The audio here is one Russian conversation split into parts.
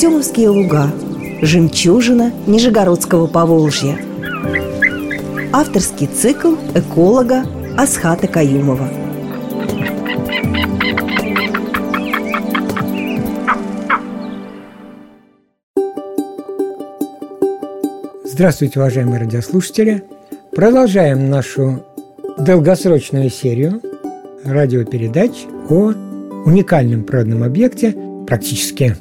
Артемовские луга Жемчужина Нижегородского Поволжья. Авторский цикл эколога Асхата Каюмова. Здравствуйте, уважаемые радиослушатели! Продолжаем нашу долгосрочную серию радиопередач о уникальном природном объекте, практически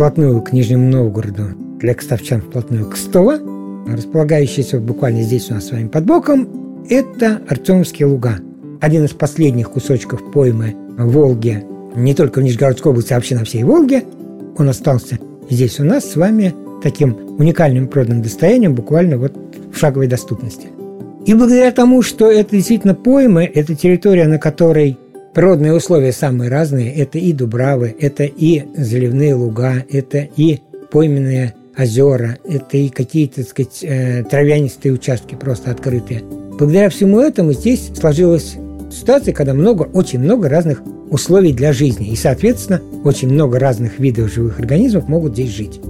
вплотную к Нижнему Новгороду, для кстовчан вплотную к Стола, располагающийся буквально здесь у нас с вами под боком, это Артемовские луга. Один из последних кусочков поймы в Волге, не только в Нижегородской области, а вообще на всей Волге. Он остался здесь у нас с вами таким уникальным природным достоянием, буквально вот в шаговой доступности. И благодаря тому, что это действительно поймы, это территория, на которой Природные условия самые разные. Это и дубравы, это и заливные луга, это и пойменные озера, это и какие-то, так сказать, э, травянистые участки просто открытые. Благодаря всему этому здесь сложилась ситуация, когда много, очень много разных условий для жизни. И, соответственно, очень много разных видов живых организмов могут здесь жить.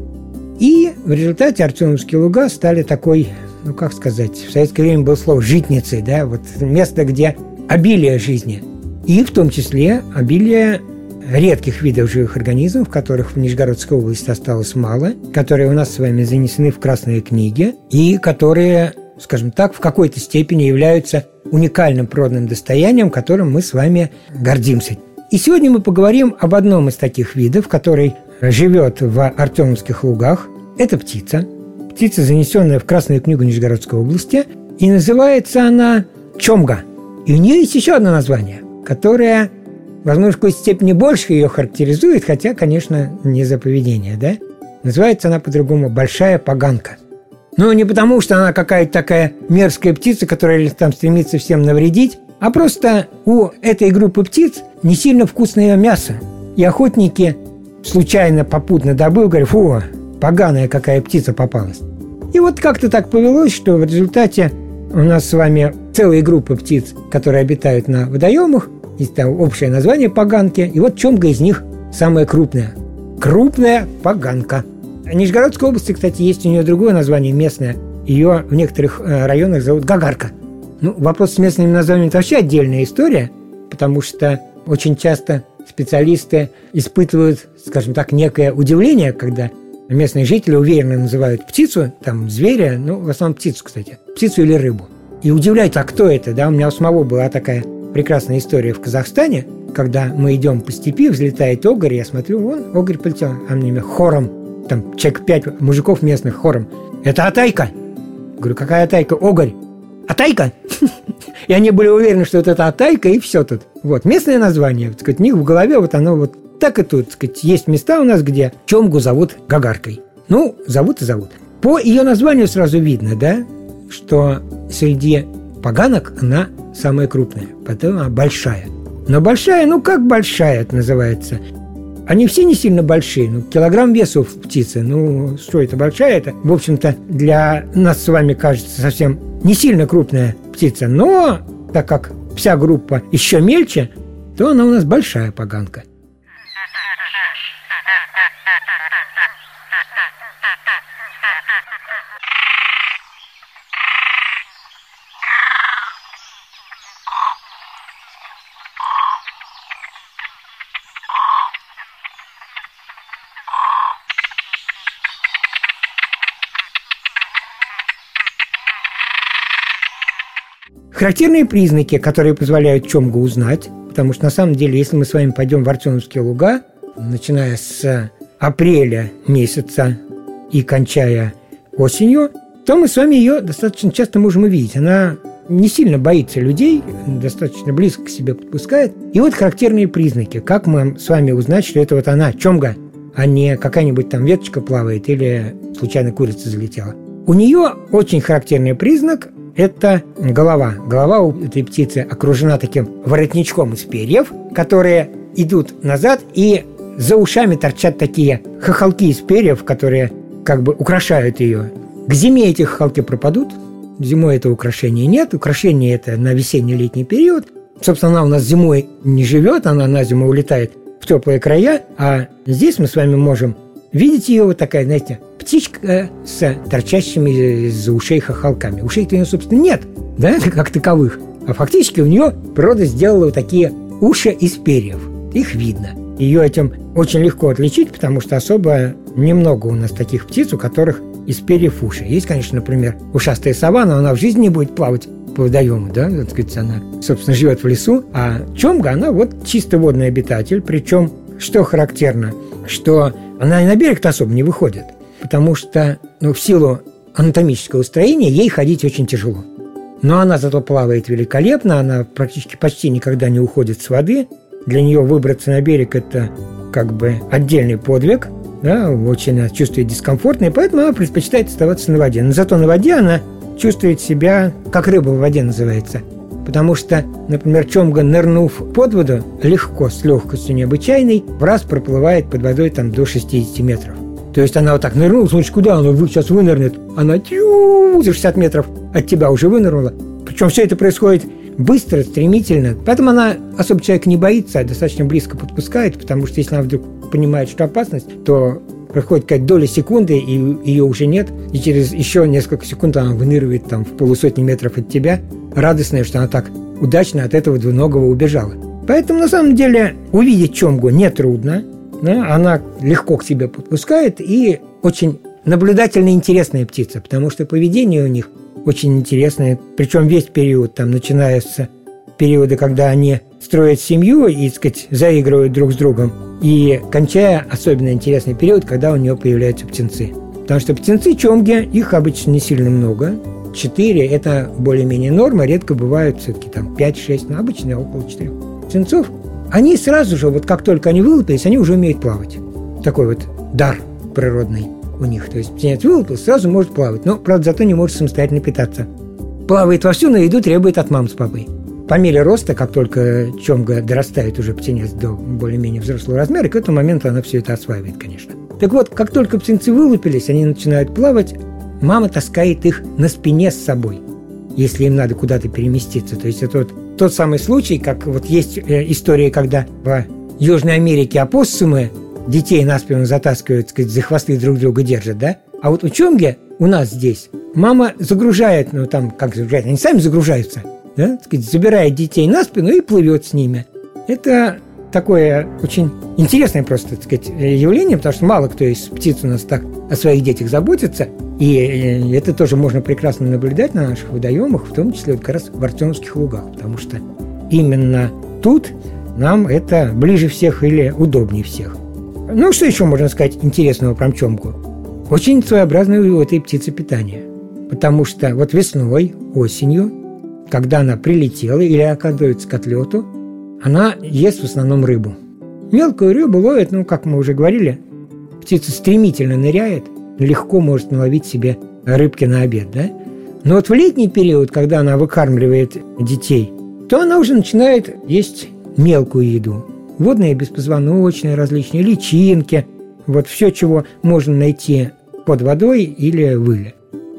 И в результате Артемовские луга стали такой, ну как сказать, в советское время было слово «житницей», да, вот место, где обилие жизни – и в том числе обилие редких видов живых организмов, которых в Нижегородской области осталось мало, которые у нас с вами занесены в красные книги и которые, скажем так, в какой-то степени являются уникальным природным достоянием, которым мы с вами гордимся. И сегодня мы поговорим об одном из таких видов, который живет в Артемовских лугах. Это птица. Птица, занесенная в Красную книгу Нижегородской области. И называется она чомга. И у нее есть еще одно название – которая, возможно, в какой-то степени больше ее характеризует, хотя, конечно, не за поведение, да? Называется она по-другому «большая поганка». Но не потому, что она какая-то такая мерзкая птица, которая там стремится всем навредить, а просто у этой группы птиц не сильно вкусное мясо. И охотники случайно попутно добыл, говорят, фу, поганая какая птица попалась. И вот как-то так повелось, что в результате у нас с вами целая группа птиц, которые обитают на водоемах, есть там общее название поганки, и вот чомга из них самая крупная. Крупная поганка. Нижегородской области, кстати, есть у нее другое название местное. Ее в некоторых э, районах зовут Гагарка. Ну, вопрос с местными названиями – это вообще отдельная история, потому что очень часто специалисты испытывают, скажем так, некое удивление, когда местные жители уверенно называют птицу, там, зверя, ну, в основном птицу, кстати, птицу или рыбу. И удивляются, а кто это, да, у меня у самого была такая прекрасная история в Казахстане, когда мы идем по степи, взлетает огорь, я смотрю, вон, огорь полетел, а мне хором, там человек пять мужиков местных хором. Это Атайка. Говорю, какая Атайка? Огорь. Атайка? И они были уверены, что это Атайка, и все тут. Вот, местное название, так сказать, у них в голове вот оно вот так и тут, так сказать, есть места у нас, где Чомгу зовут Гагаркой. Ну, зовут и зовут. По ее названию сразу видно, да, что среди поганок она самая крупная, потом она большая. Но большая, ну как большая это называется? Они все не сильно большие, ну, килограмм весов птицы, ну, что это, большая это? В общем-то, для нас с вами кажется совсем не сильно крупная птица, но так как вся группа еще мельче, то она у нас большая поганка. Характерные признаки, которые позволяют Чомгу узнать, потому что на самом деле, если мы с вами пойдем в Артемовские луга, начиная с апреля месяца и кончая осенью, то мы с вами ее достаточно часто можем увидеть. Она не сильно боится людей, достаточно близко к себе подпускает. И вот характерные признаки. Как мы с вами узнать, что это вот она, чомга, а не какая-нибудь там веточка плавает или случайно курица залетела. У нее очень характерный признак это голова. Голова у этой птицы окружена таким воротничком из перьев, которые идут назад, и за ушами торчат такие хохолки из перьев, которые как бы украшают ее. К зиме эти хохолки пропадут, зимой этого украшения нет, украшение это на весенне-летний период. Собственно, она у нас зимой не живет, она на зиму улетает в теплые края, а здесь мы с вами можем видите ее вот такая, знаете, птичка с торчащими из ушей хохолками. Ушей-то у нее, собственно, нет, да, как таковых. А фактически у нее природа сделала вот такие уши из перьев. Их видно. Ее этим очень легко отличить, потому что особо немного у нас таких птиц, у которых из перьев уши. Есть, конечно, например, ушастая сова, но она в жизни не будет плавать по водоему, да, так сказать, она, собственно, живет в лесу, а чомга, она вот чисто водный обитатель, причем, что характерно, что она и на берег-то особо не выходит, потому что, ну, в силу анатомического строения ей ходить очень тяжело. Но она зато плавает великолепно, она практически почти никогда не уходит с воды. Для нее выбраться на берег – это как бы отдельный подвиг, да, очень чувствует дискомфортно, и поэтому она предпочитает оставаться на воде. Но зато на воде она чувствует себя, как рыба в воде называется. Потому что, например, Чомга, нырнув под воду, легко, с легкостью необычайной, в раз проплывает под водой там до 60 метров. То есть она вот так нырнула, смотришь, куда она сейчас вынырнет? Она тю, за 60 метров от тебя уже вынырнула. Причем все это происходит быстро, стремительно. Поэтому она особо человек не боится, а достаточно близко подпускает, потому что если она вдруг понимает, что опасность, то проходит какая-то доля секунды, и ее уже нет, и через еще несколько секунд она выныривает там в полусотни метров от тебя, радостная, что она так удачно от этого двуногого убежала. Поэтому, на самом деле, увидеть Чомгу нетрудно, да, она легко к тебе подпускает и очень наблюдательная интересная птица, потому что поведение у них очень интересное, причем весь период, там, начиная с периода, когда они строят семью и, так сказать, заигрывают друг с другом, и кончая особенно интересный период, когда у нее появляются птенцы. Потому что птенцы чомги, их обычно не сильно много. Четыре – это более-менее норма, редко бывают все-таки там 5-6, но обычно около четырех птенцов. Они сразу же, вот как только они вылупились, они уже умеют плавать. Такой вот дар природный у них. То есть птенец вылупился, сразу может плавать, но, правда, зато не может самостоятельно питаться. Плавает вовсю, но еду требует от мам с папой. По мере роста, как только чомга дорастает уже птенец до более-менее взрослого размера, к этому моменту она все это осваивает, конечно. Так вот, как только птенцы вылупились, они начинают плавать, мама таскает их на спине с собой, если им надо куда-то переместиться. То есть это вот тот самый случай, как вот есть э, история, когда в Южной Америке опоссумы детей на спину затаскивают, так сказать, за хвосты друг друга держат, да? А вот у Чомги у нас здесь мама загружает, ну там как загружает, они сами загружаются – да, сказать, забирает детей на спину и плывет с ними. Это такое очень интересное просто так сказать, явление, потому что мало кто из птиц у нас так о своих детях заботится. И э, это тоже можно прекрасно наблюдать на наших водоемах, в том числе вот как раз в Артемских лугах, потому что именно тут нам это ближе всех или удобнее всех. Ну, что еще можно сказать интересного про мчомку? Очень своеобразное у этой птицы питание. Потому что вот весной, осенью когда она прилетела или оказывается к отлету, она ест в основном рыбу. Мелкую рыбу ловит, ну, как мы уже говорили, птица стремительно ныряет, легко может наловить себе рыбки на обед, да? Но вот в летний период, когда она выкармливает детей, то она уже начинает есть мелкую еду. Водные беспозвоночные, различные личинки, вот все, чего можно найти под водой или в иле.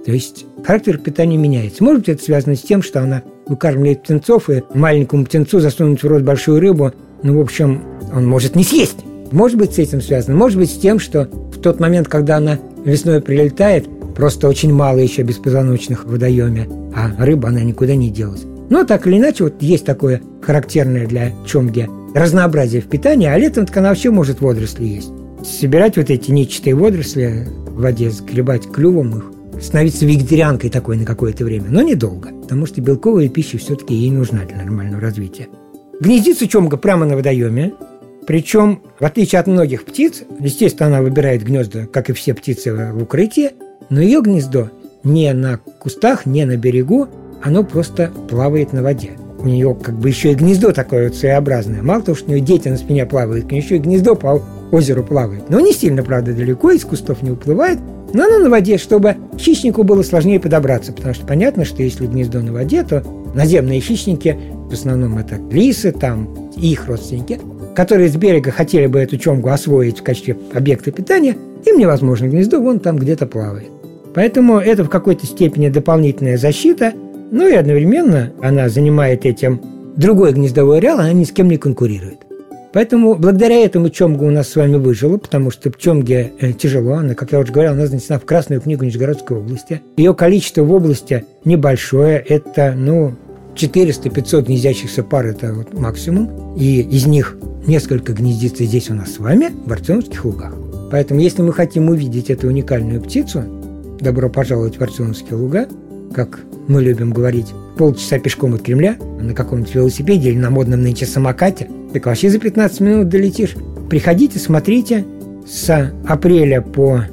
То есть характер питания меняется. Может быть, это связано с тем, что она выкармливает птенцов, и маленькому птенцу засунуть в рот большую рыбу, ну, в общем, он может не съесть. Может быть, с этим связано. Может быть, с тем, что в тот момент, когда она весной прилетает, просто очень мало еще беспозвоночных в водоеме, а рыба, она никуда не делась. Но так или иначе, вот есть такое характерное для чомги разнообразие в питании, а летом она вообще может водоросли есть. Собирать вот эти нечистые водоросли в воде, сгребать клювом их, становиться вегетарианкой такой на какое-то время, но недолго, потому что белковая пища все-таки ей нужна для нормального развития. Гнездится чомга прямо на водоеме, причем, в отличие от многих птиц, естественно, она выбирает гнезда, как и все птицы, в укрытии, но ее гнездо не на кустах, не на берегу, оно просто плавает на воде. У нее как бы еще и гнездо такое вот своеобразное. Мало того, что у нее дети на спине плавают, у нее еще и гнездо по озеру плавает. Но не сильно, правда, далеко, из кустов не уплывает, но оно на воде, чтобы хищнику было сложнее подобраться, потому что понятно, что если гнездо на воде, то наземные хищники, в основном это лисы, там и их родственники, которые с берега хотели бы эту чомгу освоить в качестве объекта питания, им невозможно, гнездо вон там где-то плавает. Поэтому это в какой-то степени дополнительная защита, ну и одновременно она занимает этим другой гнездовой ареал, она ни с кем не конкурирует. Поэтому благодаря этому Чомга у нас с вами выжила, потому что Чомге э, тяжело. Она, как я уже говорил, она занесена в Красную книгу Нижегородской области. Ее количество в области небольшое. Это, ну, 400-500 гнездящихся пар – это вот максимум. И из них несколько гнездится здесь у нас с вами, в Артемовских лугах. Поэтому, если мы хотим увидеть эту уникальную птицу, добро пожаловать в Артемовские луга, как мы любим говорить, полчаса пешком от Кремля, на каком-нибудь велосипеде или на модном нынче самокате, так вообще за 15 минут долетишь. Приходите, смотрите. С апреля по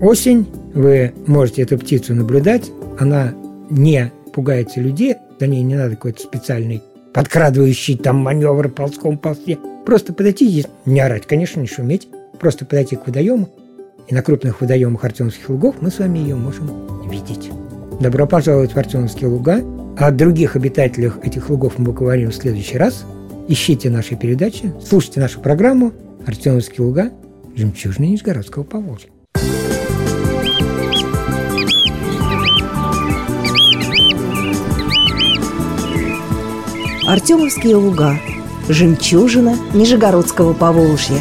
осень вы можете эту птицу наблюдать. Она не пугается людей, за ней не надо какой-то специальный подкрадывающий там маневр ползком ползти. Просто подойти не орать, конечно, не шуметь, просто подойти к водоему, и на крупных водоемах Артемских лугов мы с вами ее можем видеть. Добро пожаловать в Артемовские луга. О других обитателях этих лугов мы поговорим в следующий раз. Ищите наши передачи, слушайте нашу программу «Артемовские луга. Жемчужины Нижегородского Поволжья». Артемовские луга. Жемчужина Нижегородского Поволжья.